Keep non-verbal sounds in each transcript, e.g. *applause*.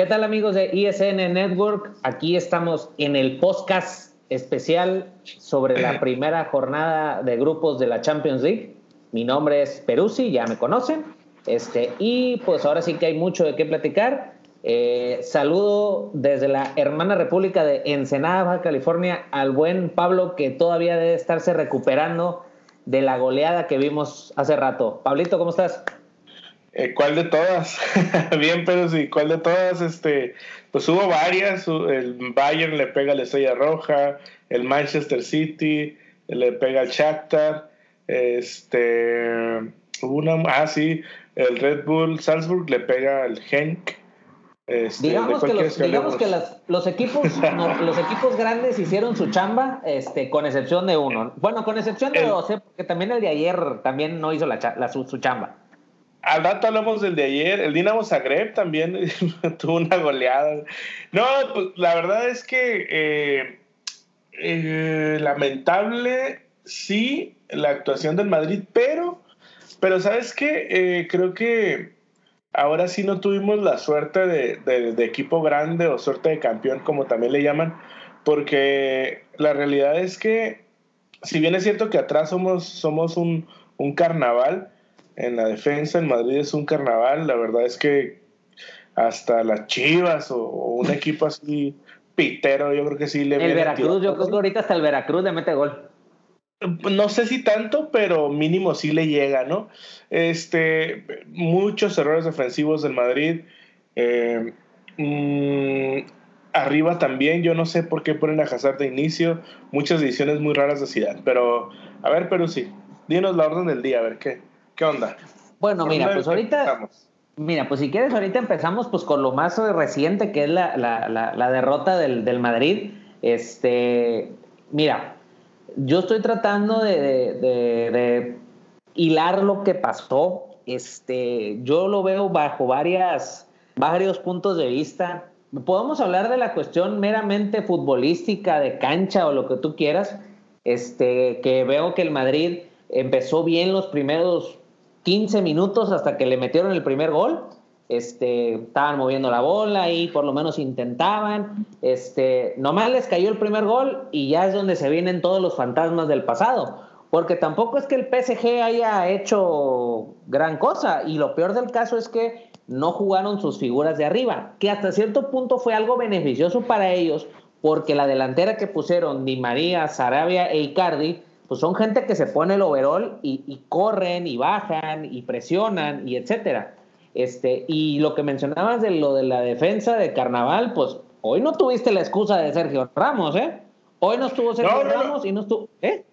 ¿Qué tal amigos de ISN Network? Aquí estamos en el podcast especial sobre la *clears throat* primera jornada de grupos de la Champions League. Mi nombre es Peruzzi, ya me conocen. Este, y pues ahora sí que hay mucho de qué platicar. Eh, saludo desde la hermana república de Ensenada, Baja California, al buen Pablo que todavía debe estarse recuperando de la goleada que vimos hace rato. Pablito, ¿cómo estás? Eh, ¿Cuál de todas? *laughs* Bien, pero sí, ¿cuál de todas? Este, pues hubo varias. El Bayern le pega a la Estrella Roja, el Manchester City le pega al Shakhtar, este, una, ah sí, el Red Bull Salzburg le pega al Genk. Este, digamos que, los, digamos que los, equipos, *laughs* los equipos grandes hicieron su chamba, este, con excepción de uno. Bueno, con excepción de dos, porque también el de ayer también no hizo la, su chamba. Al rato hablamos del de ayer. El Dinamo Zagreb también *laughs* tuvo una goleada. No, pues la verdad es que eh, eh, lamentable, sí, la actuación del Madrid, pero, pero ¿sabes qué? Eh, creo que ahora sí no tuvimos la suerte de, equipo grande o suerte de campeón, como también le llaman, porque la realidad es que, si bien es cierto que atrás somos, somos un, un carnaval, en la defensa. En Madrid es un carnaval. La verdad es que hasta las Chivas o, un *laughs* equipo así pitero, yo creo que sí le El Veracruz, yo creo que ahorita hasta el Veracruz le mete gol. No sé si tanto, pero mínimo sí le llega, ¿no? Este, muchos errores defensivos del Madrid. Eh, mm, arriba también, yo no sé por qué ponen a Hazard de inicio. Muchas decisiones muy raras de Ciudad. Pero, a ver, pero sí, dinos la orden del día, a ver qué. ¿Qué onda? Bueno, mira, pues ahorita... Mira, pues si quieres, ahorita empezamos pues con lo más reciente, que es la, la, derrota del, Madrid. Este, mira, yo estoy tratando de, de, hilar lo que pasó. Este, yo lo veo bajo varias, varios puntos de vista. Podemos hablar de la cuestión meramente futbolística, de cancha o lo que tú quieras. Este, que veo que el Madrid empezó bien los primeros 15 minutos hasta que le metieron el primer gol. Este, estaban moviendo la bola y por lo menos intentaban. Este, nomás les cayó el primer gol y ya es donde se vienen todos los fantasmas del pasado. Porque tampoco es que el PSG haya hecho gran cosa. Y lo peor del caso es que no jugaron sus figuras de arriba. Que hasta cierto punto fue algo beneficioso para ellos. Porque la delantera que pusieron Di María, Sarabia e Icardi pues son gente que se pone el overall y, corren y bajan y presionan y etcétera. Este, y lo que mencionabas de lo de la defensa de Carnaval, pues hoy no tuviste la excusa de Sergio Ramos, ¿eh? Hoy no estuvo Sergio Ramos y no estuvo, ¿eh?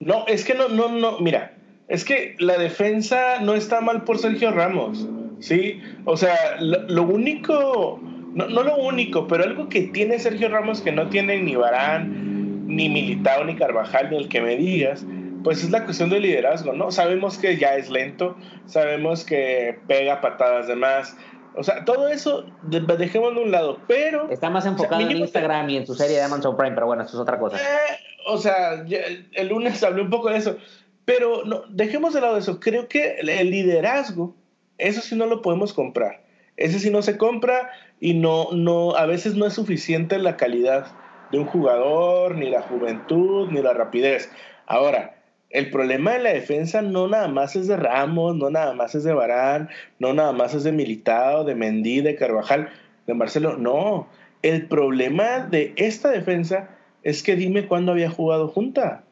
No, es que no, no, no, mira, es que la defensa no está mal por Sergio Ramos, ¿sí? O sea, lo, único, no, no, lo único, pero algo que tiene Sergio Ramos que no tiene ni Barán, ni Militao, ni Carvajal, ni el que me digas, pues es la cuestión del liderazgo, ¿no? Sabemos que ya es lento, sabemos que pega patadas de más, o sea, todo eso dejemos de un lado, pero... Está más enfocado en Instagram y en su serie de Amazon Prime, pero bueno, eso es otra cosa. Eh, o sea, el lunes hablé un poco de eso, pero no, dejemos de lado eso. Creo que el liderazgo, eso sí no lo podemos comprar. Ese sí no se compra y no, no, a veces no es suficiente la calidad de un jugador, ni la juventud, ni la rapidez. Ahora, el problema de la defensa no nada más es de Ramos, no nada más es de Barán, no nada más es de Militao, de Mendy, de Carvajal, de Marcelo. No, el problema de esta defensa es que dime cuándo había jugado junta.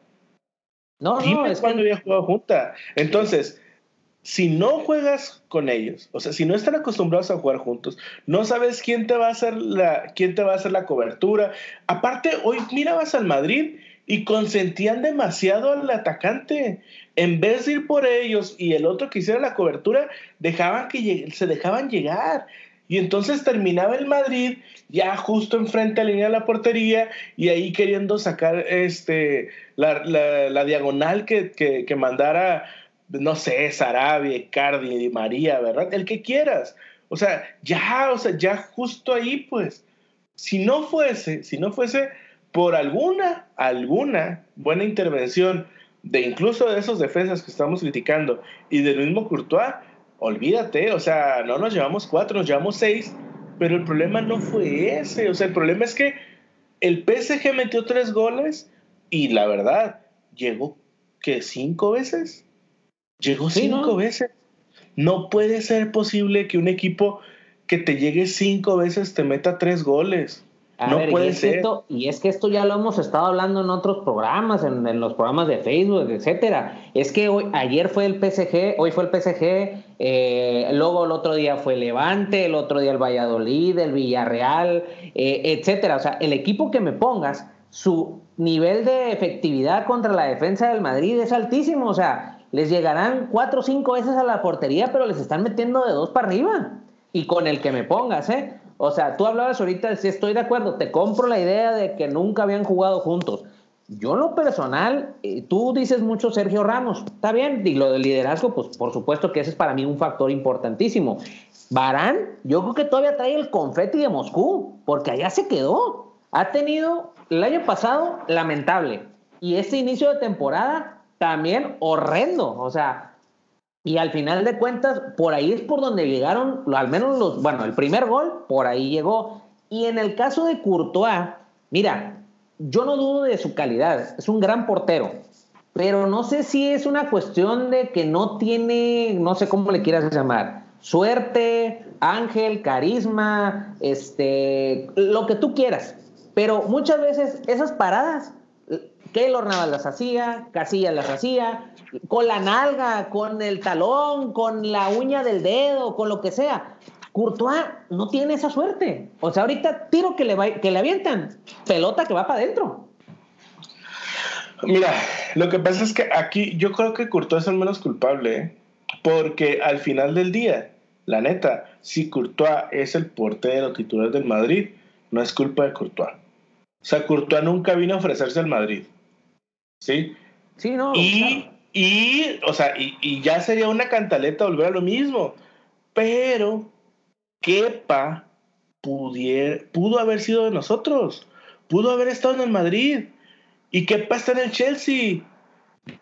No, dime no, es cuándo había jugado junta. Entonces, si no juegas con ellos, o sea, si no están acostumbrados a jugar juntos, no sabes quién te va a hacer la, quién te va a hacer la cobertura. Aparte, hoy mirabas al Madrid y consentían demasiado al atacante. En vez de ir por ellos y el otro que hiciera la cobertura, dejaban que se dejaban llegar. Y entonces terminaba el Madrid ya justo enfrente a la línea de la portería y ahí queriendo sacar este, la, diagonal que, que, que mandara no sé, Sarabia, Cardi, María, ¿verdad? El que quieras. O sea, ya, o sea, ya justo ahí, pues, si no fuese, si no fuese por alguna, alguna buena intervención de incluso de esos defensas que estamos criticando y del mismo Courtois, olvídate, o sea, no nos llevamos cuatro, nos llevamos seis pero el problema no fue ese. O sea, el problema es que el PSG metió tres goles y la verdad, llegó que cinco veces. Llegó cinco veces. No puede ser posible que un equipo que te llegue cinco veces te meta tres goles no puede ser. y es que esto ya lo hemos estado hablando en otros programas, en, los programas de Facebook, etcétera. Es que hoy, ayer fue el PSG, hoy fue el PSG, eh, luego el otro día fue Levante, el otro día el Valladolid, el Villarreal, eh, etcétera. O sea, el equipo que me pongas, su nivel de efectividad contra la defensa del Madrid es altísimo. O sea, les llegarán cuatro o cinco veces a la portería, pero les están metiendo de dos para arriba. Y con el que me pongas, ¿eh? O sea, tú hablabas ahorita, si estoy de acuerdo, te compro la idea de que nunca habían jugado juntos. Yo lo personal, eh, tú dices mucho Sergio Ramos, está bien, y lo del liderazgo, pues por supuesto que ese es para mí un factor importantísimo. Barán, yo creo que todavía trae el confeti de Moscú, porque allá se quedó. Ha tenido el año pasado lamentable, y este inicio de temporada también horrendo. O sea, y al final de cuentas, por ahí es por donde llegaron, al menos los, bueno, el primer gol, por ahí llegó. Y en el caso de Courtois, mira, yo no dudo de su calidad, es un gran portero, pero no sé si es una cuestión de que no tiene, no sé cómo le quieras llamar, suerte, ángel, carisma, este, lo que tú quieras. Pero muchas veces esas paradas, Keylor Navas las hacía, Casillas las hacía, con la nalga, con el talón, con la uña del dedo, con lo que sea. Courtois no tiene esa suerte. O sea, ahorita tiro que le, va, que le avientan, pelota que va para adentro. Mira, lo que pasa es que aquí yo creo que Courtois es el menos culpable, ¿eh? porque al final del día, la neta, si Courtois es el portero titular del Madrid, no es culpa de Courtois. O sea, Courtois nunca vino a ofrecerse al Madrid. ¿Sí? Sí, no. Y, y, o sea, y, ya sería una cantaleta volver a lo mismo. Pero Kepa pudier, pudo haber sido de nosotros. Pudo haber estado en el Madrid. Y Kepa está en el Chelsea.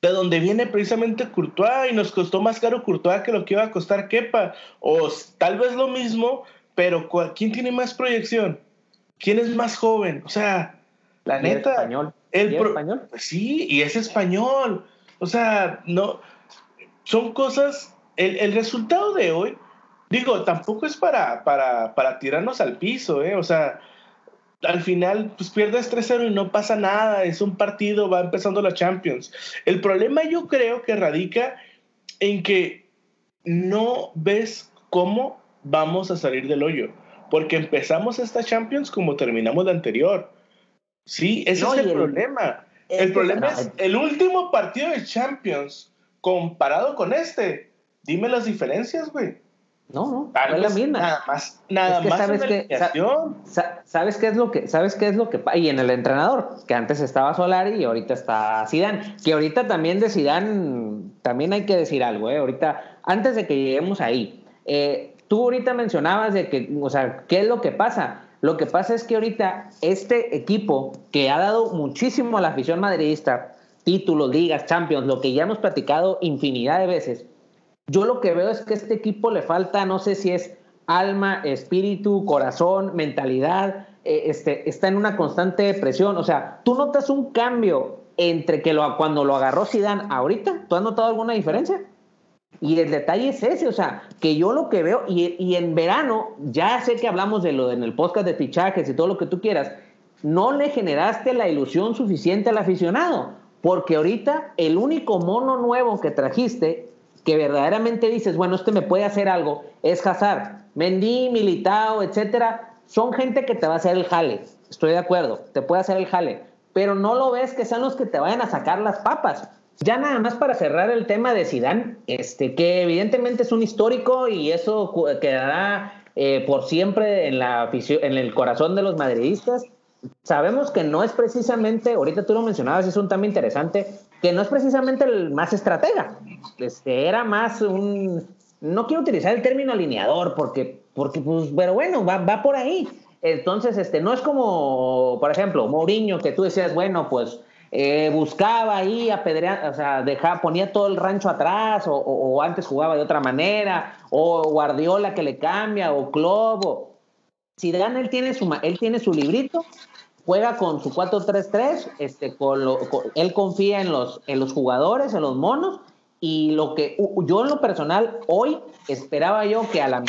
De donde viene precisamente Courtois. Y nos costó más caro Courtois que lo que iba a costar Kepa. O tal vez lo mismo, pero ¿quién tiene más proyección? ¿Quién es más joven? O sea, la neta. Español. El español? Sí, y es español. O sea, no, son cosas, el, resultado de hoy, digo, tampoco es para, para, para tirarnos al piso, ¿eh? O sea, al final, pues pierdes 3-0 y no pasa nada, es un partido, va empezando la Champions. El problema yo creo que radica en que no ves cómo vamos a salir del hoyo, porque empezamos esta Champions como terminamos la anterior. Sí, ese es el problema. El problema es el último partido de Champions comparado con este. Dime las diferencias, güey. No, no, es la misma. Nada más, nada más sabes que, sabes qué es lo que, sabes qué es lo que y en el entrenador, que antes estaba Solari y ahorita está Zidane, que ahorita también de Zidane también hay que decir algo, eh, ahorita antes de que lleguemos ahí, eh, tú ahorita mencionabas de que, o sea, ¿qué es lo que pasa? Lo que pasa es que ahorita este equipo que ha dado muchísimo a la afición madridista, títulos, ligas, champions, lo que ya hemos platicado infinidad de veces, yo lo que veo es que a este equipo le falta, no sé si es alma, espíritu, corazón, mentalidad, eh, este, está en una constante presión. O sea, tú notas un cambio entre que cuando lo agarró Zidane ahorita, ¿tú has notado alguna diferencia? Y el detalle es ese, o sea, que yo lo que veo, y, en verano, ya sé que hablamos de lo en el podcast de fichajes y todo lo que tú quieras, no le generaste la ilusión suficiente al aficionado, porque ahorita el único mono nuevo que trajiste, que verdaderamente dices, bueno, este me puede hacer algo, es Hazard. Mendy, Militao, etcétera, son gente que te va a hacer el jale, estoy de acuerdo, te puede hacer el jale, pero no lo ves que sean los que te vayan a sacar las papas. Ya nada más para cerrar el tema de Sidán, este, que evidentemente es un histórico y eso quedará eh, por siempre en, la en el corazón de los madridistas. Sabemos que no es precisamente, ahorita tú lo mencionabas, es un tema interesante, que no es precisamente el más estratega. Este, era más un, no quiero utilizar el término alineador porque, porque pues, pero bueno, va, va por ahí. Entonces, este, no es como, por ejemplo, Mourinho, que tú decías, bueno, pues eh, buscaba ahí apedrear, o sea, dejaba, ponía todo el rancho atrás, o, antes jugaba de otra manera, o Guardiola que le cambia, o Klopp, Zidane, él tiene su, él tiene su librito, juega con su 4-3-3, este, con él confía en los, en los jugadores, en los monos, y lo que yo en lo personal hoy esperaba yo que al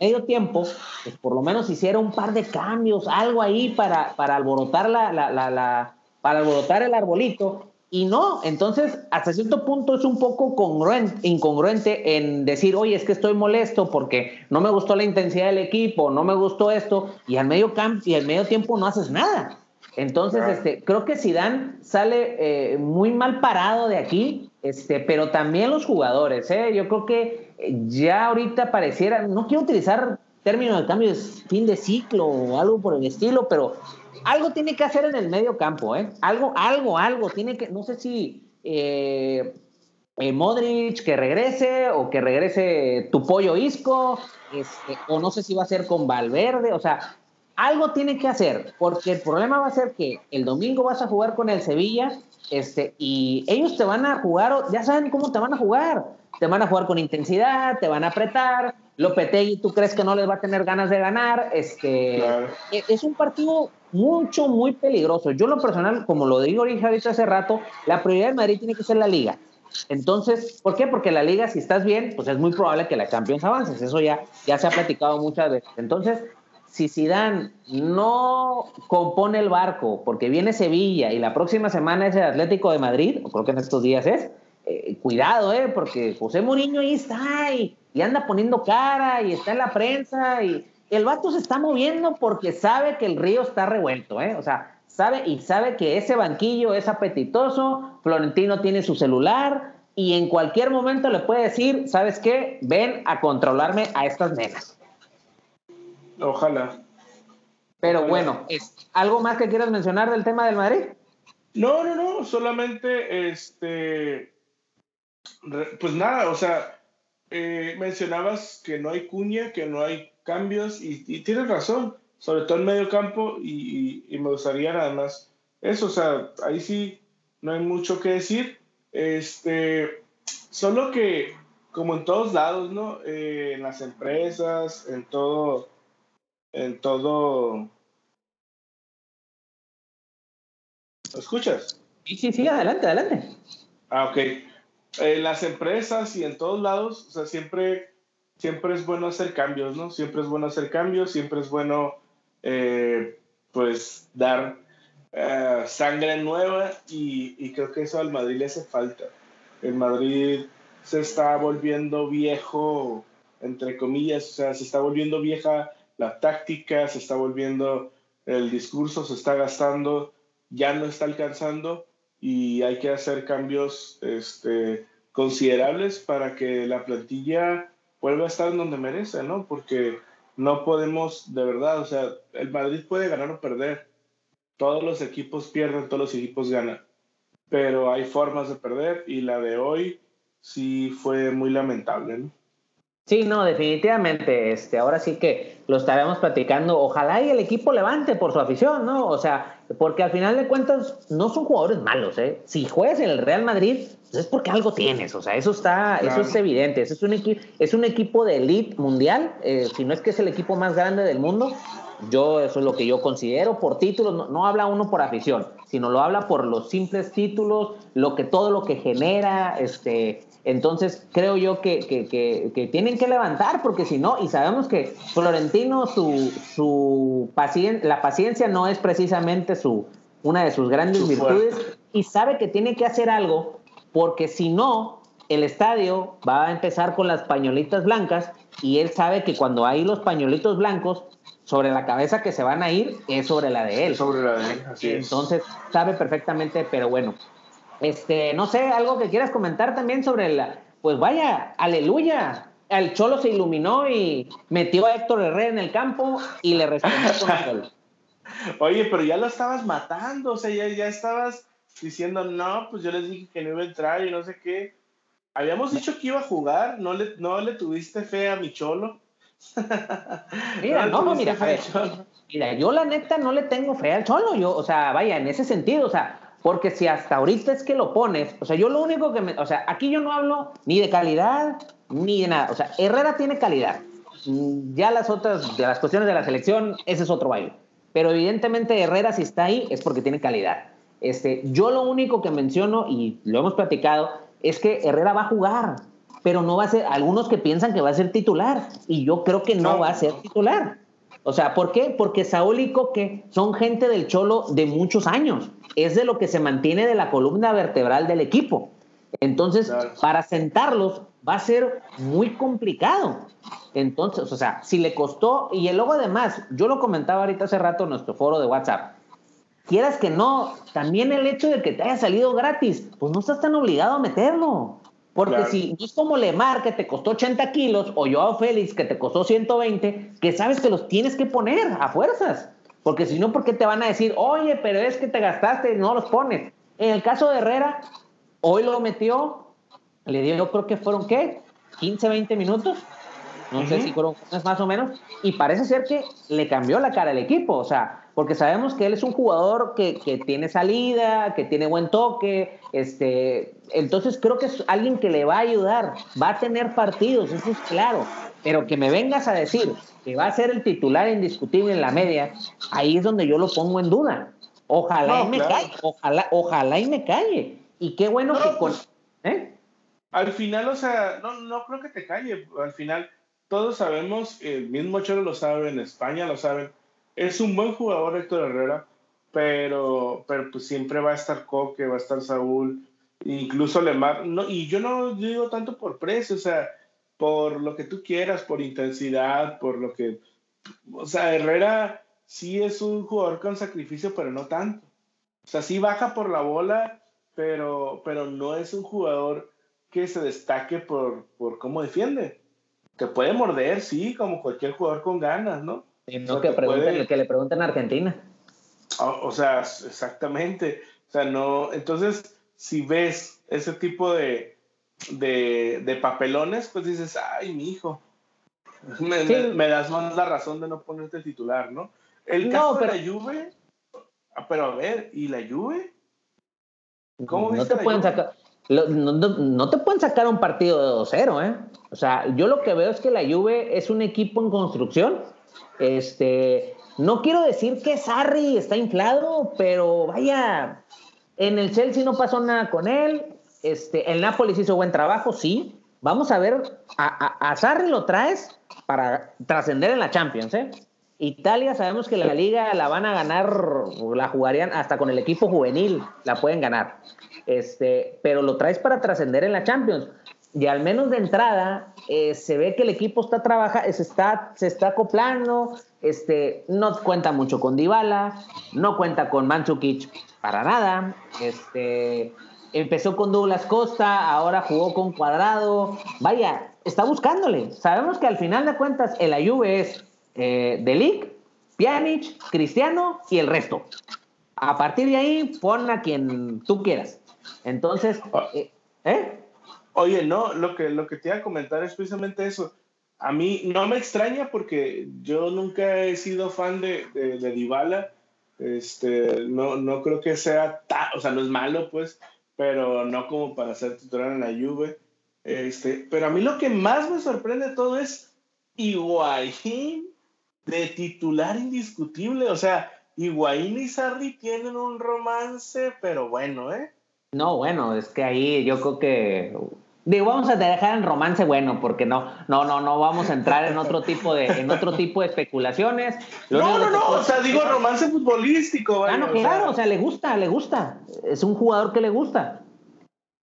medio tiempo pues por lo menos hiciera un par de cambios, algo ahí para, para alborotar la, la, la, para alborotar el arbolito y no, entonces hasta cierto punto es un poco congruente, incongruente en decir, oye, es que estoy molesto porque no me gustó la intensidad del equipo, no me gustó esto, y al medio campo y al medio tiempo no haces nada. Entonces, este, creo que Zidane sale eh, muy mal parado de aquí, este, pero también los jugadores, ¿eh? yo creo que ya ahorita pareciera, no quiero utilizar términos de cambio de fin de ciclo o algo por el estilo, pero algo tiene que hacer en el medio campo, ¿eh? Algo, algo, algo. Tiene que, no sé si eh, eh, Modric que regrese o que regrese tu pollo Isco, este, o no sé si va a ser con Valverde, o sea, algo tiene que hacer, porque el problema va a ser que el domingo vas a jugar con el Sevilla, este, y ellos te van a jugar, ya saben cómo te van a jugar, te van a jugar con intensidad, te van a apretar, Lopetegui, ¿tú crees que no les va a tener ganas de ganar? Este, e, Es un partido mucho, muy peligroso. Yo, lo personal, como lo digo ahorita hace rato, la prioridad de Madrid tiene que ser la Liga. Entonces, ¿por qué? Porque la Liga, si estás bien, pues es muy probable que la Champions avances. Eso ya, ya se ha platicado muchas veces. Entonces, si Zidane no compone el barco porque viene Sevilla y la próxima semana es el Atlético de Madrid, o creo que en estos días es, eh, cuidado, ¿eh? Porque José Mourinho ahí está y, anda poniendo cara y está en la prensa y el vato se está moviendo porque sabe que el río está revuelto, ¿eh? O sea, sabe y sabe que ese banquillo es apetitoso, Florentino tiene su celular y en cualquier momento le puede decir, ¿sabes qué? Ven a controlarme a estas nenas. Ojalá. Pero bueno, ¿es ¿algo más que quieras mencionar del tema del Madrid? No, no, no, solamente este pues nada, o sea, eh, mencionabas que no hay cuña, que no hay cambios y, tienes razón, sobre todo en medio campo y, me gustaría nada más eso, o sea, ahí sí no hay mucho que decir, este, solo que como en todos lados, ¿no? Eh, en las empresas, en todo, en todo... ¿Lo escuchas? Sí, sí, sí, adelante, adelante. Ah, ok en las empresas y en todos lados, o sea, siempre, siempre es bueno hacer cambios, ¿no? Siempre es bueno hacer cambios, siempre es bueno, eh, pues, dar eh, sangre nueva y, y, creo que eso al Madrid le hace falta. El Madrid se está volviendo viejo, entre comillas, o sea, se está volviendo vieja la táctica, se está volviendo el discurso, se está gastando, ya no está alcanzando y hay que hacer cambios este, considerables para que la plantilla vuelva a estar donde merece, ¿no? Porque no podemos, de verdad, o sea, el Madrid puede ganar o perder. Todos los equipos pierden, todos los equipos ganan. Pero hay formas de perder y la de hoy sí fue muy lamentable, ¿no? Sí, no, definitivamente. Este, ahora sí que lo estaremos platicando. Ojalá y el equipo levante por su afición, ¿no? O sea, porque al final de cuentas no son jugadores malos, ¿eh? Si juegas en el Real Madrid, pues es porque algo tienes, o sea, eso está, eso es evidente. es un, es un equipo de elite mundial, eh, si no es que es el equipo más grande del mundo. Yo, eso es lo que yo considero por títulos, no, no habla uno por afición, sino lo habla por los simples títulos, lo que todo lo que genera, este, entonces, creo yo que, que, que, tienen que levantar, porque si no, y sabemos que Florentino, su, su la paciencia no es precisamente su, una de sus grandes virtudes, y sabe que tiene que hacer algo, porque si no, el estadio va a empezar con las pañolitas blancas, y él sabe que cuando hay los pañolitos blancos, sobre la cabeza que se van a ir es sobre la de él. Sobre la de él, así Entonces, sabe perfectamente, pero bueno, este, no sé, algo que quieras comentar también sobre la, pues vaya, aleluya. El Cholo se iluminó y metió a Héctor Herrera en el campo y le respondió con gol. *laughs* Oye, pero ya lo estabas matando, o sea, ya, ya estabas diciendo, no, pues yo les dije que no iba a entrar y no sé qué. Habíamos dicho que iba a jugar, no le, no le tuviste fe a mi Cholo. *laughs* Mira, no, no mira, mira, yo la neta no le tengo fe al Cholo, yo, o sea, vaya, en ese sentido, o sea, porque si hasta ahorita es que lo pones, o sea, yo lo único que me, o sea, aquí yo no hablo ni de calidad ni de nada, o sea, Herrera tiene calidad, mm, ya las otras, de las cuestiones de la selección, ese es otro baile. Pero evidentemente Herrera, si está ahí, es porque tiene calidad. Este, yo lo único que menciono, y lo hemos platicado, es que Herrera va a jugar, pero no va a ser, algunos que piensan que va a ser titular, y yo creo que no, va a ser titular. O sea, ¿por qué? Porque Saúl y Coque son gente del Cholo de muchos años. Es de lo que se mantiene de la columna vertebral del equipo. Entonces, para sentarlos va a ser muy complicado. Entonces, o sea, si le costó, y luego además, yo lo comentaba ahorita hace rato en nuestro foro de WhatsApp, quieras que no, también el hecho de que te haya salido gratis, pues no estás tan obligado a meterlo. Porque si no es como Lemar, que te costó 80 kilos, o Joao Félix, que te costó 120, que sabes que los tienes que poner a fuerzas. Porque si no, ¿por qué te van a decir, oye, pero es que te gastaste y no los pones? En el caso de Herrera, hoy lo metió, le dio, yo creo que fueron, ¿qué? 15, 20 minutos. No sé si fueron más o menos. Y parece ser que le cambió la cara al equipo. O sea, porque sabemos que él es un jugador que, que, tiene salida, que tiene buen toque, este, entonces creo que es alguien que le va a ayudar, va a tener partidos, eso es claro, pero que me vengas a decir que va a ser el titular indiscutible en la media, ahí es donde yo lo pongo en duda. Ojalá y me calle, ojalá, ojalá y me calle. Y qué bueno que con... Pues, ¿eh? Al final, o sea, no, no creo que te calle, al final todos sabemos, el mismo Cholo lo sabe, en España lo saben, es un buen jugador Héctor Herrera, pero, pero pues siempre va a estar Coque, va a estar Saúl, incluso Lemar. No, y yo no digo tanto por precio, o sea, por lo que tú quieras, por intensidad, por lo que... O sea, Herrera sí es un jugador con sacrificio, pero no tanto. O sea, sí baja por la bola, pero, pero no es un jugador que se destaque por, por cómo defiende. Te puede morder, sí, como cualquier jugador con ganas, ¿no? No que, que le pregunten a Argentina. O, sea, exactamente. O sea, no. Entonces, si ves ese tipo de, de, papelones, pues dices, ay, mi hijo. *laughs* Me, das más la razón de no ponerte titular, ¿no? El caso de la Juve. Ah, pero a ver, ¿y la Juve? ¿Cómo no te pueden sacar no, no, te pueden sacar un partido de 2-0, ¿eh? O sea, yo lo que veo es que la Juve es un equipo en construcción este, no quiero decir que Sarri está inflado, pero vaya, en el Chelsea no pasó nada con él. Este, el Nápoles hizo buen trabajo, sí. Vamos a ver, a, Sarri lo traes para trascender en la Champions, ¿eh? Italia sabemos que la liga la van a ganar, la jugarían hasta con el equipo juvenil, la pueden ganar. Este, pero lo traes para trascender en la Champions y al menos de entrada eh, se ve que el equipo está trabajando, se está, se está acoplando, este, no cuenta mucho con Dybala, no cuenta con Mandzukic para nada, este, empezó con Douglas Costa, ahora jugó con Cuadrado, vaya, está buscándole. Sabemos que al final de cuentas el Juve es eh, Delic, Pjanic, Cristiano y el resto. A partir de ahí, pon a quien tú quieras. Entonces, ah. eh, ¿eh? Oye, no, lo que, lo que te iba a comentar es precisamente eso. A mí no me extraña porque yo nunca he sido fan de, de, de Dybala. Este, no, no creo que sea, o sea, no es malo, pues, pero no como para ser titular en la Juve. Este, pero a mí lo que más me sorprende de todo es Higuaín de titular indiscutible. O sea, Higuaín y Sarri tienen un romance, pero bueno, ¿eh? No, bueno, es que ahí yo creo que Digo, vamos a dejar el romance bueno, porque no, no, no, no vamos a entrar en otro tipo de, en otro tipo de especulaciones. no, no, no, o sea, digo romance futbolístico. ah, no, claro, o sea, le gusta, le gusta. Es un jugador que le gusta.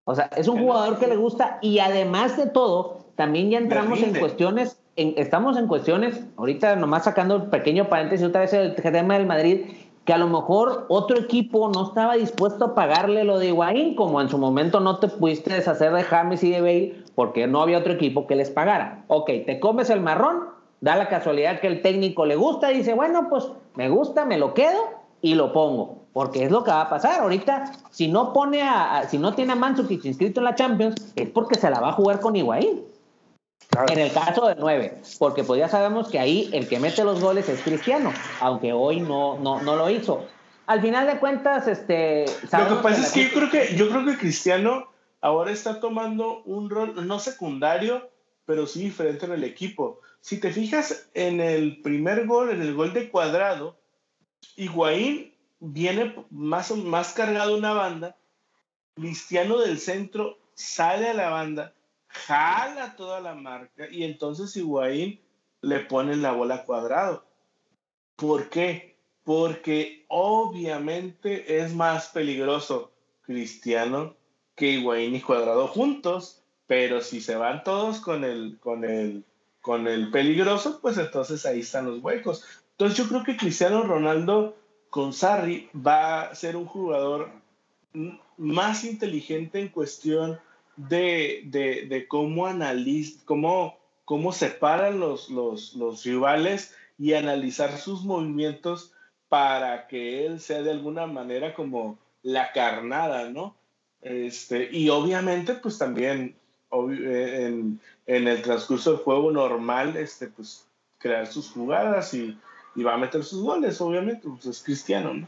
O sea, es un jugador que le gusta y además de todo, también ya entramos en cuestiones, en, estamos en cuestiones, ahorita nomás sacando un pequeño paréntesis otra vez el tema del Madrid, que a lo mejor otro equipo no estaba dispuesto a pagarle lo de Higuaín, como en su momento no te pudiste deshacer de James y de Bale, porque no había otro equipo que les pagara. Ok, te comes el marrón, da la casualidad que el técnico le gusta dice, bueno, pues me gusta, me lo quedo y lo pongo. Porque es lo que va a pasar. Ahorita, si no pone a, si no tiene a Mandzukic inscrito en la Champions, es porque se la va a jugar con Higuaín. En el caso del 9, porque pues ya sabemos que ahí el que mete los goles es Cristiano, aunque hoy no, no, no lo hizo. Al final de cuentas, este... Lo que pasa es que yo creo que, yo creo que Cristiano ahora está tomando un rol, no secundario, pero sí diferente en el equipo. Si te fijas en el primer gol, en el gol de cuadrado, Higuaín viene más, más cargado una banda, Cristiano del centro sale a la banda, jala toda la marca y entonces Higuaín le pone la bola cuadrado. ¿Por qué? Porque obviamente es más peligroso Cristiano que Higuaín y Cuadrado juntos, pero si se van todos con el, con el, con el peligroso, pues entonces ahí están los huecos. Entonces yo creo que Cristiano Ronaldo con Sarri va a ser un jugador más inteligente en cuestión de, cómo analiza, cómo, cómo separan los, los, los rivales y analizar sus movimientos para que él sea de alguna manera como la carnada, ¿no? Este, y obviamente, pues también eh, en, en, el transcurso del juego normal, este, pues crear sus jugadas y, y va a meter sus goles, obviamente, pues es cristiano, ¿no?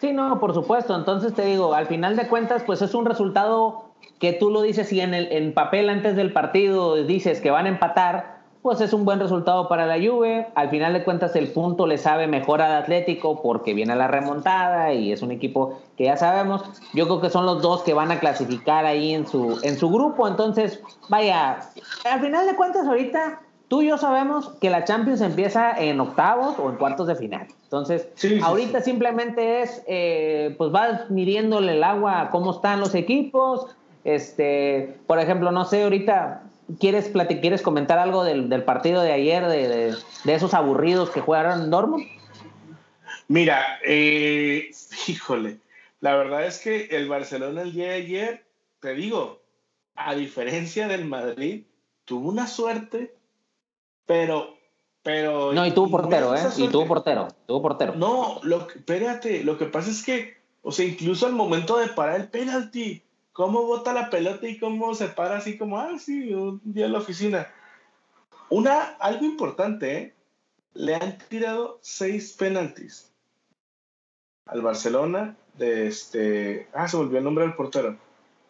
Sí, no, por supuesto. Entonces te digo, al final de cuentas, pues es un resultado que tú lo dices y en, el, en papel antes del partido dices que van a empatar, pues es un buen resultado para la Juve. Al final de cuentas el punto le sabe mejor al Atlético porque viene la remontada y es un equipo que ya sabemos. Yo creo que son los dos que van a clasificar ahí en su, en su grupo. Entonces, vaya, al final de cuentas ahorita tú y yo sabemos que la Champions empieza en octavos o en cuartos de final. Entonces, ahorita simplemente es, eh, pues vas midiéndole el agua a cómo están los equipos. Este, por ejemplo, no sé, ahorita quieres quieres comentar algo del, partido de ayer, de, esos aburridos que jugaron Dortmund. Mira, eh, híjole, la verdad es que el Barcelona el día de ayer, te digo, a diferencia del Madrid, tuvo una suerte pero, pero. No, y tuvo portero, ¿eh? Y tuvo portero, tuvo portero. No, lo espérate, lo que pasa es que, o sea, incluso al momento de parar el penalti, cómo bota la pelota y cómo se para así como, ah, sí, un día en la oficina. Una, algo importante, ¿eh? Le han tirado seis penaltis al Barcelona de este. Ah, se volvió el nombre del portero.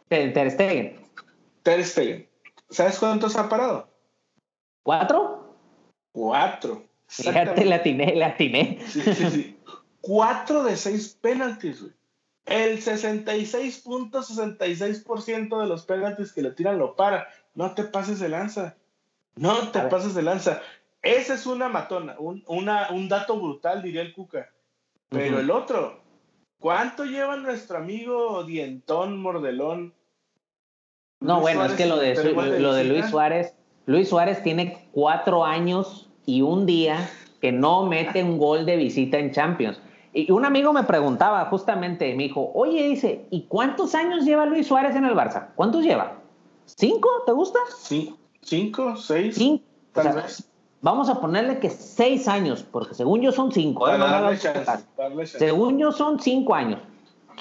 Ter Stegen. Ter Stegen. ¿Sabes cuántos ha parado? ¿Cuatro? Cuatro. Fíjate, la atiné, la atiné. Sí, sí, sí. *laughs* Cuatro de seis penaltis, güey. El 66.66% de los penaltis que le tiran lo para. No te pases de lanza. No te pases de lanza. Esa es una matona, un, una, un dato brutal, diría el Cuca. Pero el otro, ¿cuánto lleva nuestro amigo Dientón Mordelón? No, bueno, es que lo de, lo de Luis Suárez, Luis Suárez tiene cuatro años y un día que no mete un gol de visita en Champions. Y un amigo me preguntaba justamente, me dijo, oye, dice, ¿y cuántos años lleva Luis Suárez en el Barça? ¿Cuántos lleva? ¿Cinco? ¿Te gusta? Sí, cinco, seis. Cinco. Vamos a ponerle que seis años, porque según yo son cinco. ¿eh? Según yo son cinco años.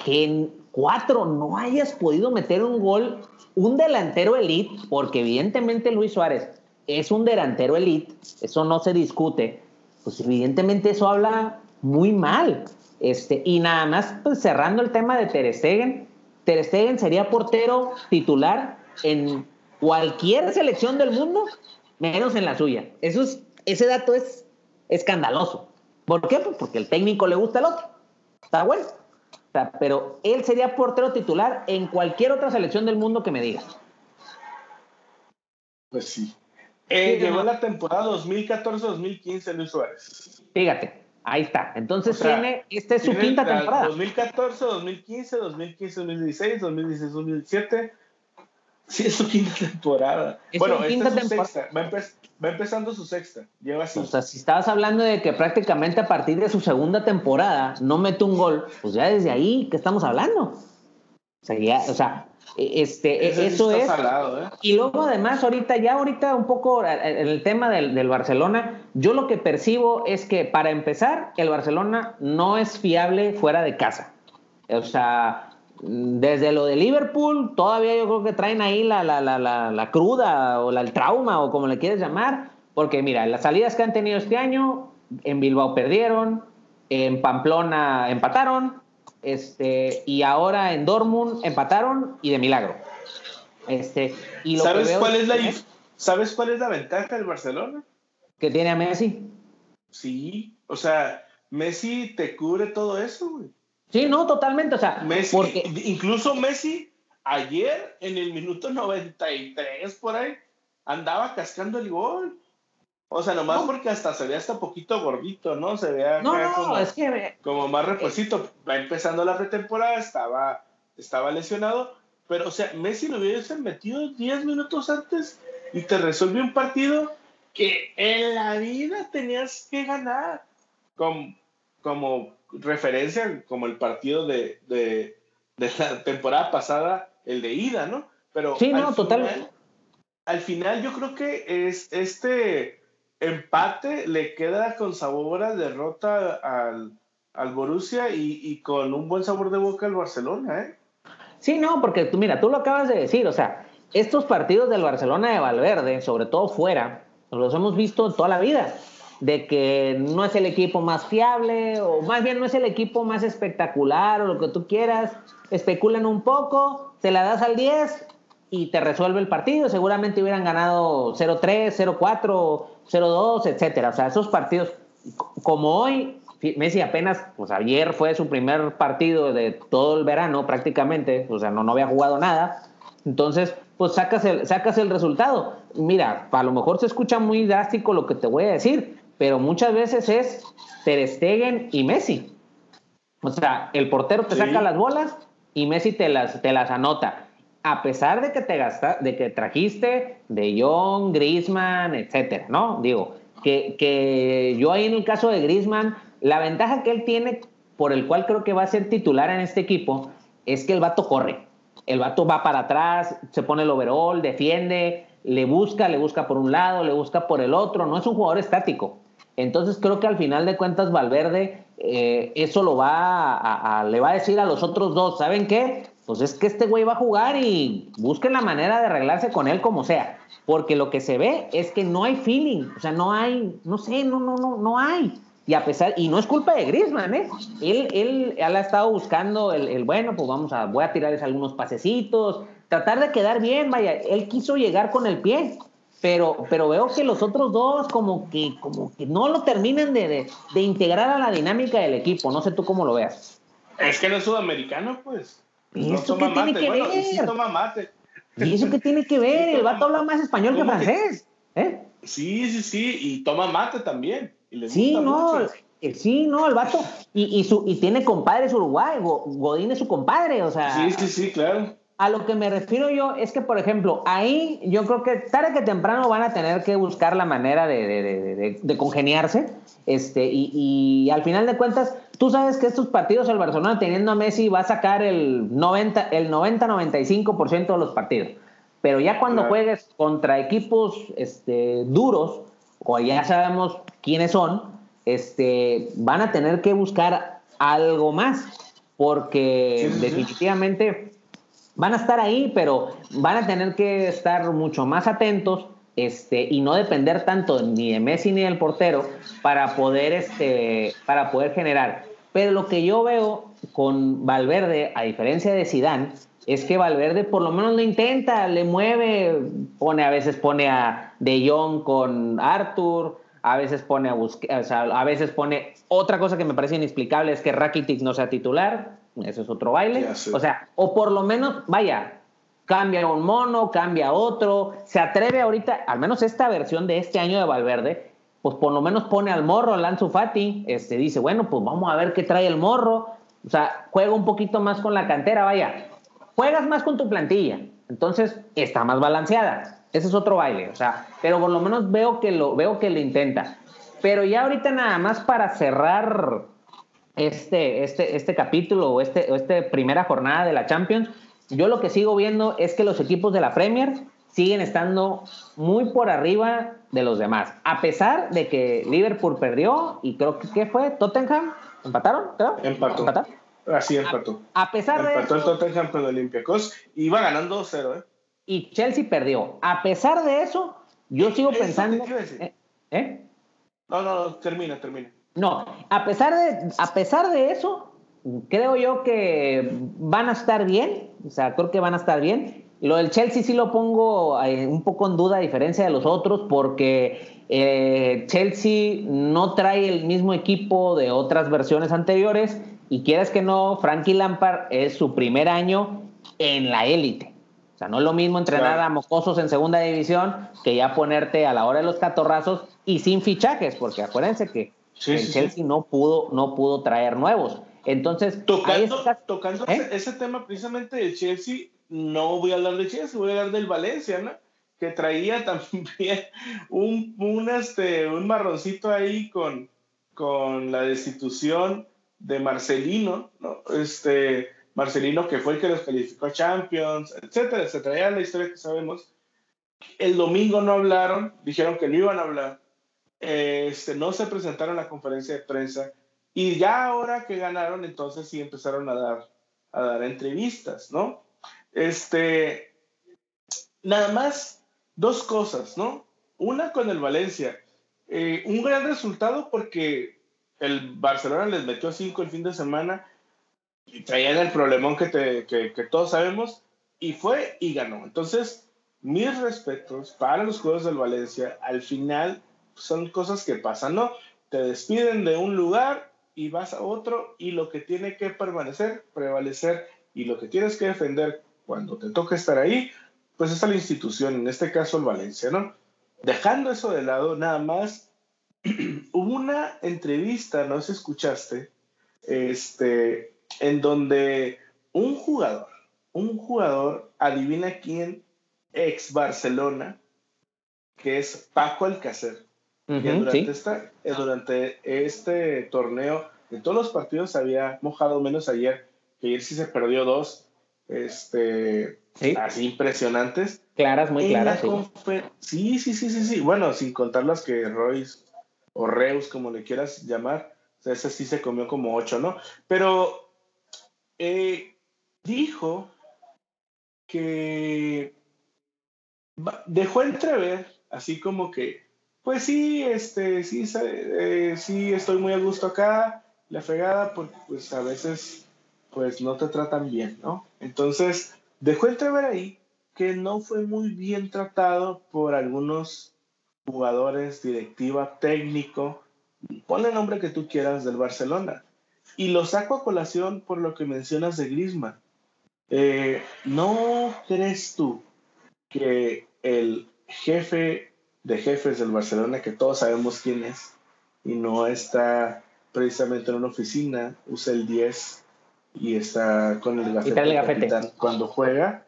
Que en cuatro no hayas podido meter un gol un delantero elite, porque evidentemente Luis Suárez es un delantero elite, eso no se discute, pues evidentemente eso habla muy mal. Este, y nada más pues, cerrando el tema de Ter Stegen, Ter Stegen sería portero titular en cualquier selección del mundo, menos en la suya. Eso es, ese dato es escandaloso. ¿Por qué? Pues porque el técnico le gusta el otro. Está bueno pero él sería portero titular en cualquier otra selección del mundo que me digas. Pues sí. Eh, llegó la temporada 2014-2015 Luis Suárez. Fíjate, ahí está. Entonces tiene, esta es su quinta temporada. 2014, 2015, 2015, 2016, 2016, 2017. Sí, es su quinta temporada. bueno, esta es su sexta. Va, empezando su sexta. Lleva así. O sea, si estabas hablando de que prácticamente a partir de su segunda temporada no mete un gol, pues ya desde ahí, ¿qué estamos hablando? O sea, o sea e, este, e, eso es. ¿eh? Y luego además ahorita, ya ahorita un poco en el tema del, del, Barcelona, yo lo que percibo es que para empezar, el Barcelona no es fiable fuera de casa. O sea, desde lo de Liverpool, todavía yo creo que traen ahí la, la, la, la cruda o el trauma o como le quieres llamar, porque mira, las salidas que han tenido este año, en Bilbao perdieron, en Pamplona empataron, este, y ahora en Dortmund empataron y de milagro. Este, y ¿Sabes, cuál es la, ¿Sabes cuál es la ventaja del Barcelona? Que tiene a Messi. Sí, o sea, Messi te cubre todo eso, güey. Sí, no, totalmente, o sea, Messi, incluso Messi ayer en el minuto 93 por ahí andaba cascando el gol. O sea, nomás porque hasta se ve hasta poquito gordito, ¿no? Se vea no, no, como, es que, como más reposito. Va empezando la pretemporada, estaba, estaba lesionado, pero o sea, Messi lo hubiese metido 10 minutos antes y te resuelve un partido que en la vida tenías que ganar. Como, como referencia, como el partido de, de, de la temporada pasada, el de ida, ¿no? Pero sí, no, totalmente. Al final yo creo que es este empate le queda con sabor a derrota al, al Borussia y, y, con un buen sabor de boca al Barcelona, ¿eh? Sí, no, porque tú, mira, tú lo acabas de decir, o sea, estos partidos del Barcelona de Valverde, sobre todo fuera, los hemos visto toda la vida, de que no es el equipo más fiable, o más bien no es el equipo más espectacular, o lo que tú quieras, especulan un poco, te la das al 10 y te resuelve el partido, seguramente hubieran ganado 0-3, 0-4, 0-2, etcétera. O sea, esos partidos, como hoy, Messi apenas, pues ayer fue su primer partido de todo el verano prácticamente, o sea, no, no había jugado nada. Entonces, pues sacas el, sacas el resultado. Mira, a lo mejor se escucha muy drástico lo que te voy a decir, pero muchas veces es Ter Stegen y Messi. O sea, el portero te saca las bolas y Messi te las, te las anota. A pesar de que te gasta, de que trajiste de Jong, Griezmann, etcétera, ¿no? Digo, que, que yo ahí en el caso de Griezmann, la ventaja que él tiene, por el cual creo que va a ser titular en este equipo, es que el vato corre el vato va para atrás, se pone el overall, defiende, le busca, le busca por un lado, le busca por el otro, no es un jugador estático. Entonces creo que al final de cuentas Valverde eh, eso lo va a, le va a decir a los otros dos, ¿saben qué? Pues es que este güey va a jugar y busquen la manera de arreglarse con él como sea, porque lo que se ve es que no hay feeling, o sea, no hay, no sé, no, no, no, no hay. Y a pesar, y no es culpa de Griezmann, ¿eh? Él, él, ha estado buscando el, bueno, pues vamos a, voy a tirarles algunos pasecitos, tratar de quedar bien, vaya, él quiso llegar con el pie, pero, pero veo que los otros dos como que, como que no lo terminan de, de, integrar a la dinámica del equipo, no sé tú cómo lo veas. Es que no es sudamericano, pues. ¿Y eso qué tiene que ver? Y sí toma mate. ¿Y eso qué tiene que ver? El vato habla más español que francés. ¿eh? Sí, sí, sí, y toma mate también sí, no, eh, sí, no, el vato. Y, y, su, y tiene compadres Uruguay, Godín es su compadre, o sea. Sí, sí, sí, claro. A lo que me refiero yo es que, por ejemplo, ahí yo creo que tarde que temprano van a tener que buscar la manera de, de, de, de congeniarse. Este, y, y, al final de cuentas, tú sabes que estos partidos, el Barcelona teniendo a Messi va a sacar el 90, el 90-95% de los partidos. Pero ya cuando juegues contra equipos este, duros, o ya sabemos quiénes son, este, van a tener que buscar algo más, porque definitivamente van a estar ahí, pero van a tener que estar mucho más atentos este, y no depender tanto ni de Messi ni del portero para poder, este, para poder generar. Pero lo que yo veo con Valverde, a diferencia de Sidán, es que Valverde por lo menos lo intenta, le mueve, pone a veces pone a De Jong con Arthur, a veces pone a buscar, o sea, a veces pone otra cosa que me parece inexplicable es que Rakitic no sea titular, eso es otro baile, o sea, o por lo menos, vaya, cambia un mono, cambia otro, se atreve ahorita, al menos esta versión de este año de Valverde, pues por lo menos pone al morro, Lanzu Fati, este dice, bueno, pues vamos a ver qué trae el morro, o sea, juega un poquito más con la cantera, vaya, juegas más con tu plantilla, entonces está más balanceada. Ese es otro baile, o sea, pero por lo menos veo que lo veo que lo intenta. Pero ya ahorita nada más para cerrar este, este, este capítulo o este, este primera jornada de la Champions, yo lo que sigo viendo es que los equipos de la Premier siguen estando muy por arriba de los demás. A pesar de que Liverpool perdió y creo que ¿qué fue? Tottenham, ¿empataron? Empató. ¿Empataron? Así empató. A, pesar de eso. Empató el Tottenham con Olympiacos. Iba ganando 2-0, ¿eh? Y Chelsea perdió. A pesar de eso, yo sigo pensando. ¿Eh? ¿Eh? No, no, termina, termina. No, a pesar de, a pesar de eso, creo yo que van a estar bien. O sea, creo que van a estar bien. Lo del Chelsea sí lo pongo eh, un poco en duda a diferencia de los otros porque eh, Chelsea no trae el mismo equipo de otras versiones anteriores y quieras que no, Frankie Lampard es su primer año en la élite. O sea, no es lo mismo entrenar a mocosos en segunda división que ya ponerte a la hora de los catorrazos y sin fichajes, porque acuérdense que el Chelsea no pudo no pudo traer nuevos. Entonces, tocando, tocando ¿Eh? ese, tema precisamente del Chelsea, no voy a hablar de Chelsea, voy a hablar del Valencia, ¿no? Que traía *laughs* también un, un, este, un marroncito ahí con, con la destitución de Marcelino, ¿no? Este, Marcelino que fue el que los calificó a Champions, etcétera, se traía la historia que sabemos. El domingo no hablaron, dijeron que no iban a hablar. Este, no se presentaron a la conferencia de prensa y ya ahora que ganaron, entonces sí empezaron a dar, a dar entrevistas, ¿no? Este, nada más dos cosas, ¿no? Una con el Valencia. Eh, un gran resultado porque el Barcelona les metió cinco el fin de semana y traían el problemón que, te, que, que todos sabemos y fue y ganó. Entonces, mis respetos para los juegos del Valencia. Al final son cosas que pasan, ¿no? Te despiden de un lugar y vas a otro y lo que tiene que permanecer, prevalecer y lo que tienes que defender cuando te toca estar ahí, pues es a la institución, en este caso el Valencia, ¿no? Dejando eso de lado, nada más *clears throat* hubo una entrevista, no sé si escuchaste, este, en donde un jugador, un jugador, adivina quién, ex Barcelona, que es Paco Alcácer, durante, esta, eh, durante este torneo, en todos los partidos había mojado menos ayer, que ayer sí se perdió dos, este, así impresionantes. Claras, muy claras. Sí. sí, sí, sí, sí, Bueno, sin contar las que Royce o Reus, como le quieras llamar, o ese sí se comió como ocho, ¿no? Pero eh, dijo que dejó entrever, así como que, pues sí, este, sí, eh, sí estoy muy a gusto acá, la fregada, pues, pues a veces, pues no te tratan bien, ¿no? Entonces, dejó entrever ahí que no fue muy bien tratado por algunos jugadores, directiva, técnico, ponle el nombre que tú quieras del Barcelona. Y lo saco a colación por lo que mencionas de Griezmann. Eh, ¿No crees tú que el jefe de jefes del Barcelona, que todos sabemos quién es, y no está precisamente en una oficina, usa el 10 y está con el gafete, cuando juega,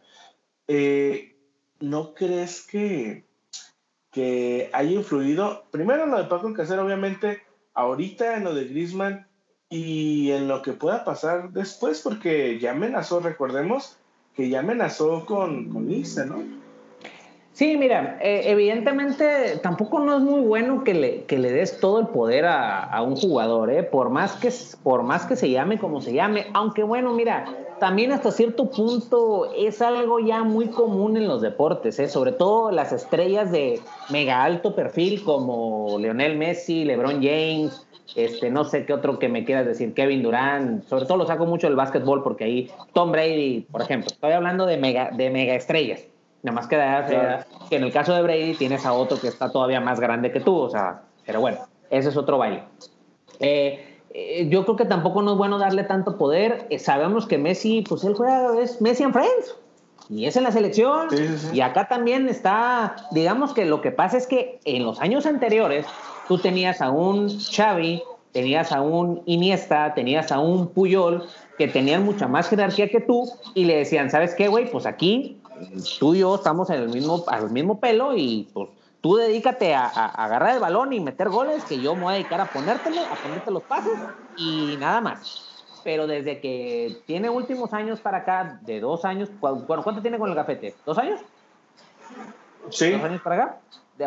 eh, ¿no crees que que haya influido, primero en lo de Paco Alcácer, obviamente, ahorita en lo de Griezmann y en lo que pueda pasar después, porque ya amenazó, recordemos que ya amenazó con, con ¿no? Sí, mira, eh, evidentemente tampoco no es muy bueno que le, que le des todo el poder a, a, un jugador, ¿eh? por, más que, por más que se llame como se llame, aunque bueno, mira, también hasta cierto punto es algo ya muy común en los deportes, ¿eh? sobre todo las estrellas de mega alto perfil como Lionel Messi, LeBron James, este, no sé qué otro que me quieras decir, Kevin Durant, sobre todo lo saco mucho del básquetbol porque ahí Tom Brady, por ejemplo, estoy hablando de mega, de mega estrellas. Nada más que, que en el caso de Brady tienes a otro que está todavía más grande que tú, o sea, pero bueno, ese es otro baile. Eh, eh, yo creo que tampoco no es bueno darle tanto poder. Eh, sabemos que Messi, pues él juega, es Messi en Friends. Y es en la selección. Y acá también está, digamos que lo que pasa es que en los años anteriores tú tenías a un Xavi, tenías a un Iniesta, tenías a un Puyol, que tenían mucha más jerarquía que tú y le decían, ¿sabes qué, güey? Pues aquí tú y yo estamos en el mismo, al mismo pelo y pues tú dedícate a, agarrar el balón y meter goles, que yo me voy a dedicar a ponértelo, a ponerte los pases y nada más. Pero desde que tiene últimos años para acá, de dos años, bueno, ¿cuánto tiene con el gafete? ¿Dos años? Sí. ¿Dos años para acá?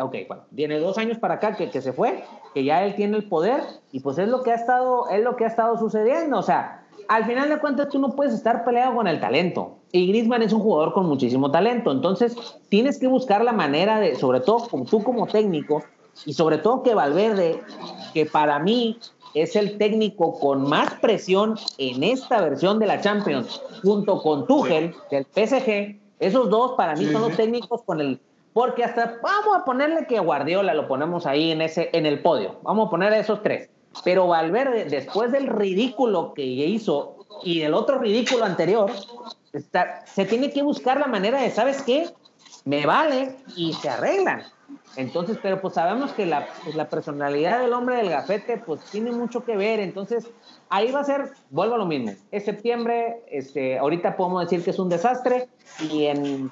Ok, bueno, tiene dos años para acá que, que se fue, que ya él tiene el poder y pues es lo que ha estado, es lo que ha estado sucediendo. O sea, al final de cuentas tú no puedes estar peleado con el talento. Y Griezmann es un jugador con muchísimo talento. Entonces tienes que buscar la manera de, sobre todo tú como técnico, y sobre todo que Valverde, que para mí es el técnico con más presión en esta versión de la Champions, junto con Tuchel del PSG, Esos dos para mí son los técnicos con el porque hasta vamos a ponerle que Guardiola lo ponemos ahí en ese en el podio. Vamos a poner a esos tres. Pero Valverde después del ridículo que hizo y del otro ridículo anterior, se tiene que buscar la manera de, ¿sabes qué? Me vale y se arreglan. Entonces, pero pues sabemos que la, pues, la personalidad del hombre del gafete pues tiene mucho que ver. Entonces, ahí va a ser, vuelvo a lo mismo. Es septiembre, este, ahorita podemos decir que es un desastre y en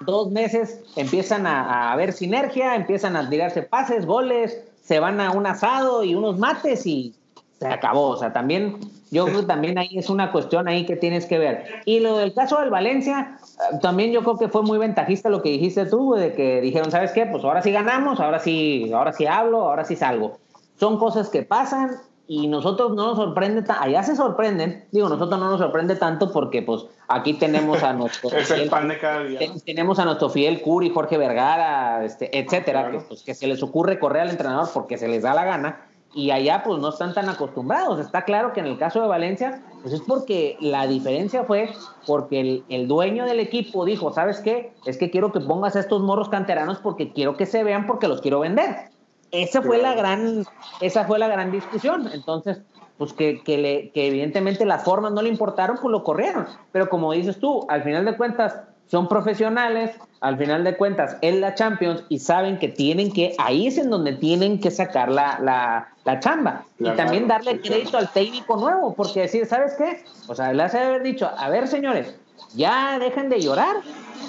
dos meses empiezan a, a haber sinergia, empiezan a tirarse pases, goles, se van a un asado y unos mates y se acabó. O sea, también, yo creo que también ahí es una cuestión ahí que tienes que ver. Y lo del caso del Valencia, eh, también yo creo que fue muy ventajista lo que dijiste tú, de que dijeron, ¿sabes qué? Pues ahora sí ganamos, ahora sí, ahora sí hablo, ahora sí salgo. Son cosas que pasan y nosotros no nos sorprende, allá se sorprenden, digo, nosotros no nos sorprende tanto porque pues aquí tenemos a nuestro... *laughs* es el pan de cada día. Tenemos a nuestro fiel Curi, Jorge Vergara, este, etcétera, que, pues, que se les ocurre correr al entrenador porque se les da la gana y allá pues no están tan acostumbrados. Está claro que en el caso de Valencia, pues es porque la diferencia fue porque el, el, dueño del equipo dijo, ¿sabes qué? Es que quiero que pongas a estos morros canteranos porque quiero que se vean porque los quiero vender. Esa fue la gran, esa fue la gran discusión. Entonces, pues que, que, le, que evidentemente las formas no le importaron, pues lo corrieron. Pero como dices tú, al final de cuentas, son profesionales, al final de cuentas, en la Champions y saben que tienen que, ahí es en donde tienen que sacar la, la, la chamba. y también darle crédito al técnico nuevo, porque decir, ¿sabes qué? O sea, le hace haber dicho, a ver, señores, ya dejen de llorar,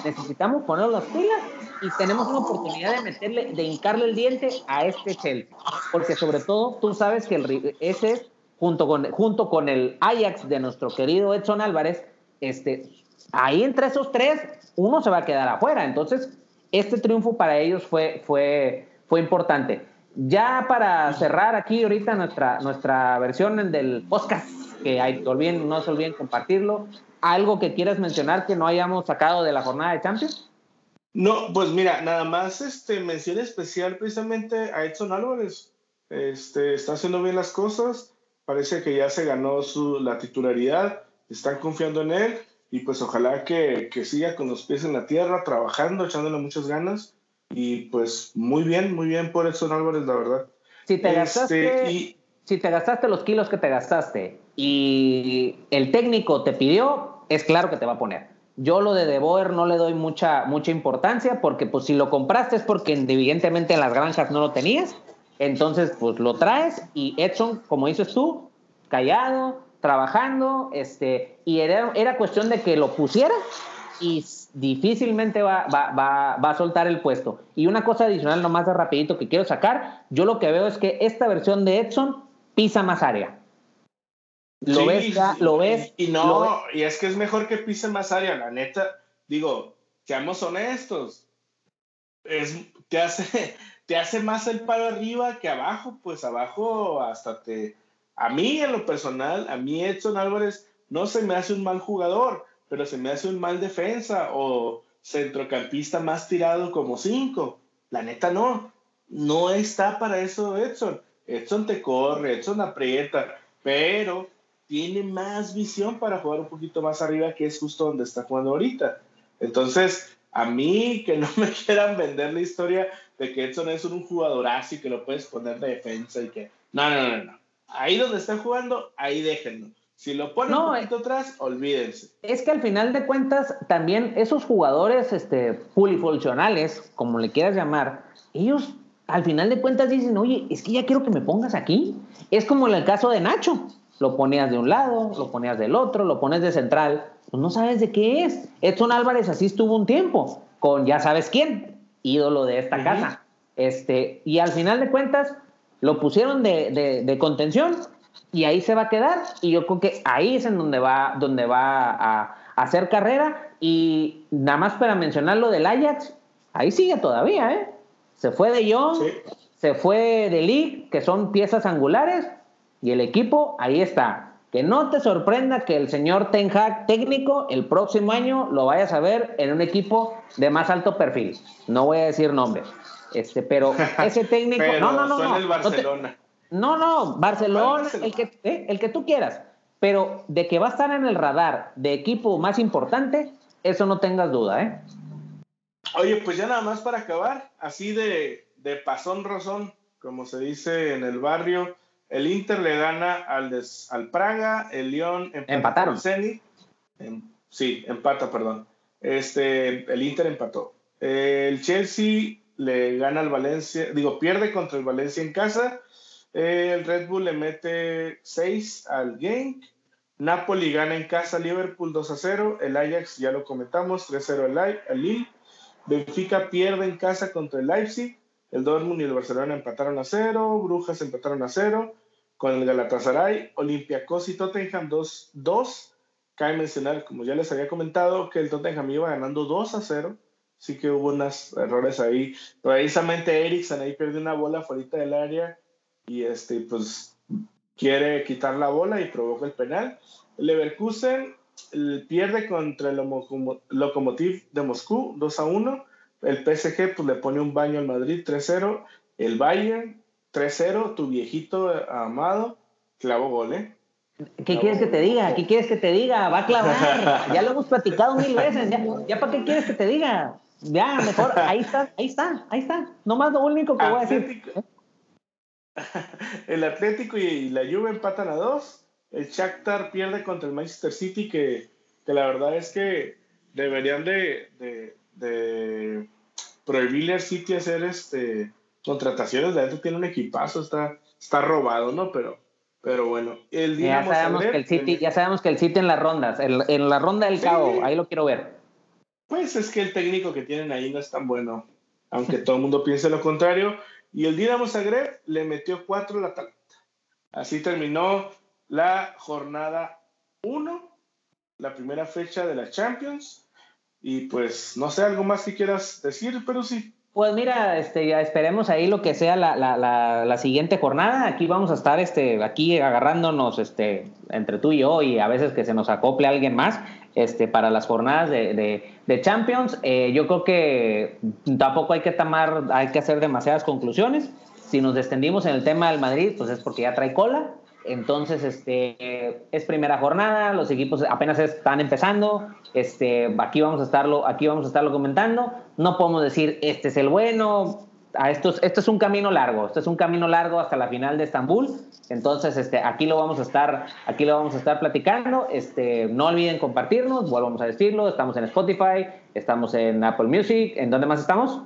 necesitamos poner las pilas y tenemos una oportunidad de meterle, de hincarle el diente a este Chelsea. Porque sobre todo, tú sabes que el, ese es, junto con, junto con el Ajax de nuestro querido Edson Álvarez, este, ahí entre esos tres, uno se va a quedar afuera. Entonces, este triunfo para ellos fue, fue, fue importante. Ya para cerrar aquí ahorita nuestra, nuestra versión del podcast, que hay, no se olviden compartirlo, ¿algo que quieras mencionar que no hayamos sacado de la jornada de Champions? No, pues mira, nada más este, mención especial precisamente a Edson Álvarez. Este, está haciendo bien las cosas, parece que ya se ganó su, la titularidad, están confiando en él y pues ojalá que, que, siga con los pies en la tierra, trabajando, echándole muchas ganas. Y pues muy bien, muy bien por Edson Álvarez, la verdad. Si te, gastaste, este, si te gastaste los kilos que te gastaste y el técnico te pidió, es claro que te va a poner. Yo lo de De Boer no le doy mucha, mucha importancia porque pues si lo compraste es porque evidentemente en las granjas no lo tenías. Entonces pues lo traes y Edson, como dices tú, callado, trabajando, este, y era, era cuestión de que lo pusiera y difícilmente va, va, va, va, a soltar el puesto. Y una cosa adicional, nomás de rapidito que quiero sacar, yo lo que veo es que esta versión de Edson pisa más área. Lo ves, lo ves. Y no, y es que es mejor que pise más área, la neta. Digo, seamos honestos. Es, te, hace, *laughs* te hace más el paro arriba que abajo, pues abajo hasta te, a mí, en lo personal, a mí Edson Álvarez no se me hace un mal jugador, pero se me hace un mal defensa o centrocampista más tirado como cinco. La neta no. No está para eso Edson. Edson te corre, Edson aprieta, pero tiene más visión para jugar un poquito más arriba, que es justo donde está jugando ahorita. Entonces, a mí que no *laughs* me quieran vender la historia de que Edson es un jugadorazo y que lo puedes poner de defensa y que... No, no, no, no ahí donde están jugando, ahí déjenlo. Si lo ponen un poquito atrás, olvídense. Es que al final de cuentas, también esos jugadores este, polifuncionales, como le quieras llamar, ellos al final de cuentas dicen, oye, es que ya quiero que me pongas aquí. Es como en el caso de Nacho. Lo ponías de un lado, lo ponías del otro, lo pones de central. Pues no sabes de qué es. Edson Álvarez así estuvo un tiempo, con ya sabes quién, ídolo de esta casa. Este, y al final de cuentas, lo pusieron de, de, contención y ahí se va a quedar. Y yo creo que ahí es en donde va, donde va a, hacer carrera. Y nada más para mencionar lo del Ajax, ahí sigue todavía, ¿eh? Se fue de Young, se fue de Lee, que son piezas angulares, y el equipo ahí está. Que no te sorprenda que el señor Ten Hag técnico el próximo año lo vayas a ver en un equipo de más alto perfil. No voy a decir nombres. Este, pero ese *laughs* técnico. no, no, no. el Barcelona. No, no, Barcelona, El, que, eh, el que tú quieras. Pero de que va a estar en el radar de equipo más importante, eso no tengas duda, ¿eh? Oye, pues ya nada más para acabar, así de, de pasón razón, como se dice en el barrio, el Inter le gana al, al Praga, el León empataron. Em, sí, empata, perdón. Este, el Inter empató. el Chelsea le gana al Valencia, digo, pierde contra el Valencia en casa. el Red Bull le mete 6 al Genk. Napoli gana en casa Liverpool 2 a 0. El Ajax, ya lo comentamos, 3 a 0 al Lille. Benfica pierde en casa contra el Leipzig. El Dortmund y el Barcelona empataron a 0. Brujas empataron a 0 con el Galatasaray, Olympiacos y Tottenham 2-2. Cabe mencionar, como ya les había comentado, que el Tottenham iba ganando 2 a 0. Sí que hubo unos errores ahí. Precisamente Eriksen ahí perdió una bola fuera del área y este, pues quiere quitar la bola y provoca el penal. Leverkusen pierde contra el Lokomotiv de Moscú 2 a 1. El PSG pues, le pone un baño al Madrid 3-0. El Bayern 3-0, tu viejito amado clavó gol, ¿eh? ¿Qué quieres que te diga? ¿Qué quieres que te diga? Va a clavar. ya lo hemos platicado mil veces. ¿Ya, para qué quieres que te diga? Ya, mejor, ahí está, ahí está, ahí está. Nomás lo único que voy a decir. El Atlético y la Juve empatan a dos. El Shakhtar pierde contra el Manchester City, que, que la verdad es que deberían de, de, de prohibirle al City hacer este contrataciones, la gente tiene un equipazo, está, está robado, ¿no? Pero, pero bueno, el ya sabemos que el City, ya sabemos que el City en las rondas, en, la ronda del cabo, ahí lo quiero ver. Pues es que el técnico que tienen ahí no es tan bueno, aunque todo el mundo piense lo contrario. Y el Dinamo Zagreb le metió cuatro la Atalanta. Así terminó la jornada 1, la primera fecha de la Champions. Y pues no sé, algo más que quieras decir, pero sí. Pues mira, este, ya esperemos ahí lo que sea la, la, la, siguiente jornada. Aquí vamos a estar este, aquí agarrándonos este, entre tú y yo y a veces que se nos acople alguien más este, para las jornadas de, de, Champions. Eh, yo creo que tampoco hay que tomar, hay que hacer demasiadas conclusiones. Si nos extendimos en el tema del Madrid, pues es porque ya trae cola. Entonces, este, es primera jornada, los equipos apenas están empezando, este, aquí vamos a estarlo, aquí vamos a estarlo comentando. No podemos decir este es el bueno. A esto, esto es un camino largo, esto es un camino largo hasta la final de Estambul. Entonces, este, aquí lo vamos a estar, aquí lo vamos a estar platicando. Este, no olviden compartirnos, volvamos a decirlo. Estamos en Spotify, estamos en Apple Music. ¿En dónde más estamos?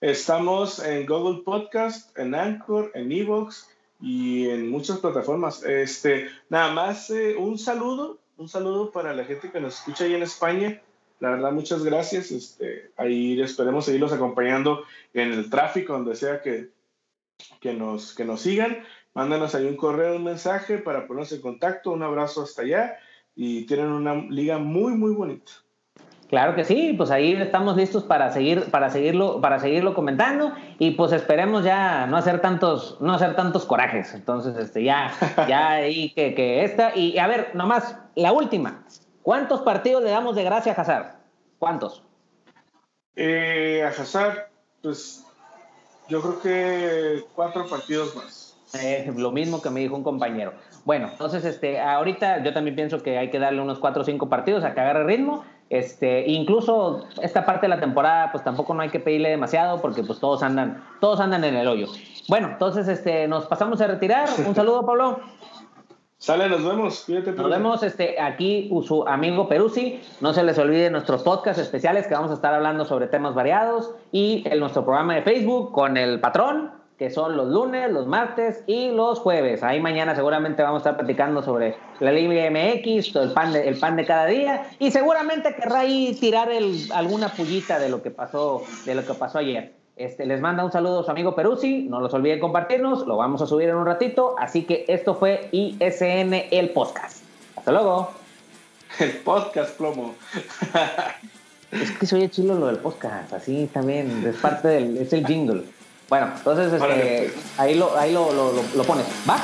Estamos en Google Podcast, en Anchor, en Evox y en muchas plataformas. Este, nada más eh, un saludo, un saludo para la gente que nos escucha ahí en España. La verdad, muchas gracias. Este, ahí esperemos seguirlos acompañando en el tráfico, donde sea que, que, nos, que nos sigan. Mándanos ahí un correo, un mensaje para ponerse en contacto. Un abrazo hasta allá y tienen una liga muy, muy bonita. Claro que sí, pues ahí estamos listos para seguir, para seguirlo, para seguirlo comentando y pues esperemos ya no hacer tantos, no hacer tantos corajes. Entonces, este, ya, ya ahí que, que esta y a ver, nomás la última. ¿Cuántos partidos le damos de gracia a Hazard? ¿Cuántos? Eh, a Hazard, pues yo creo que cuatro partidos más. Eh, lo mismo que me dijo un compañero. Bueno, entonces, este, ahorita yo también pienso que hay que darle unos cuatro o cinco partidos a que agarre ritmo este, incluso esta parte de la temporada, pues tampoco no hay que pedirle demasiado porque pues todos andan, todos andan en el hoyo. Bueno, entonces este, nos pasamos a retirar. Un saludo, Pablo. Sale, nos vemos. Cuídate, Nos vemos este, aquí, su amigo Peruzzi. No se les olvide nuestros podcasts especiales que vamos a estar hablando sobre temas variados y el, nuestro programa de Facebook con el patrón que son los lunes, los martes y los jueves. Ahí mañana seguramente vamos a estar platicando sobre la Liga MX, el pan de, el pan de cada día y seguramente querrá ahí tirar el, alguna pullita de lo que pasó, de lo que pasó ayer. Este, les manda un saludo a su amigo Peruzzi, no los olviden compartirnos, lo vamos a subir en un ratito, así que esto fue ISN el podcast. Hasta luego. El podcast, plomo. es que soy chilo lo del podcast, así también, es parte del, es el jingle. Bueno, entonces este, ahí, lo, ahí lo, lo, lo pones. ¿Va?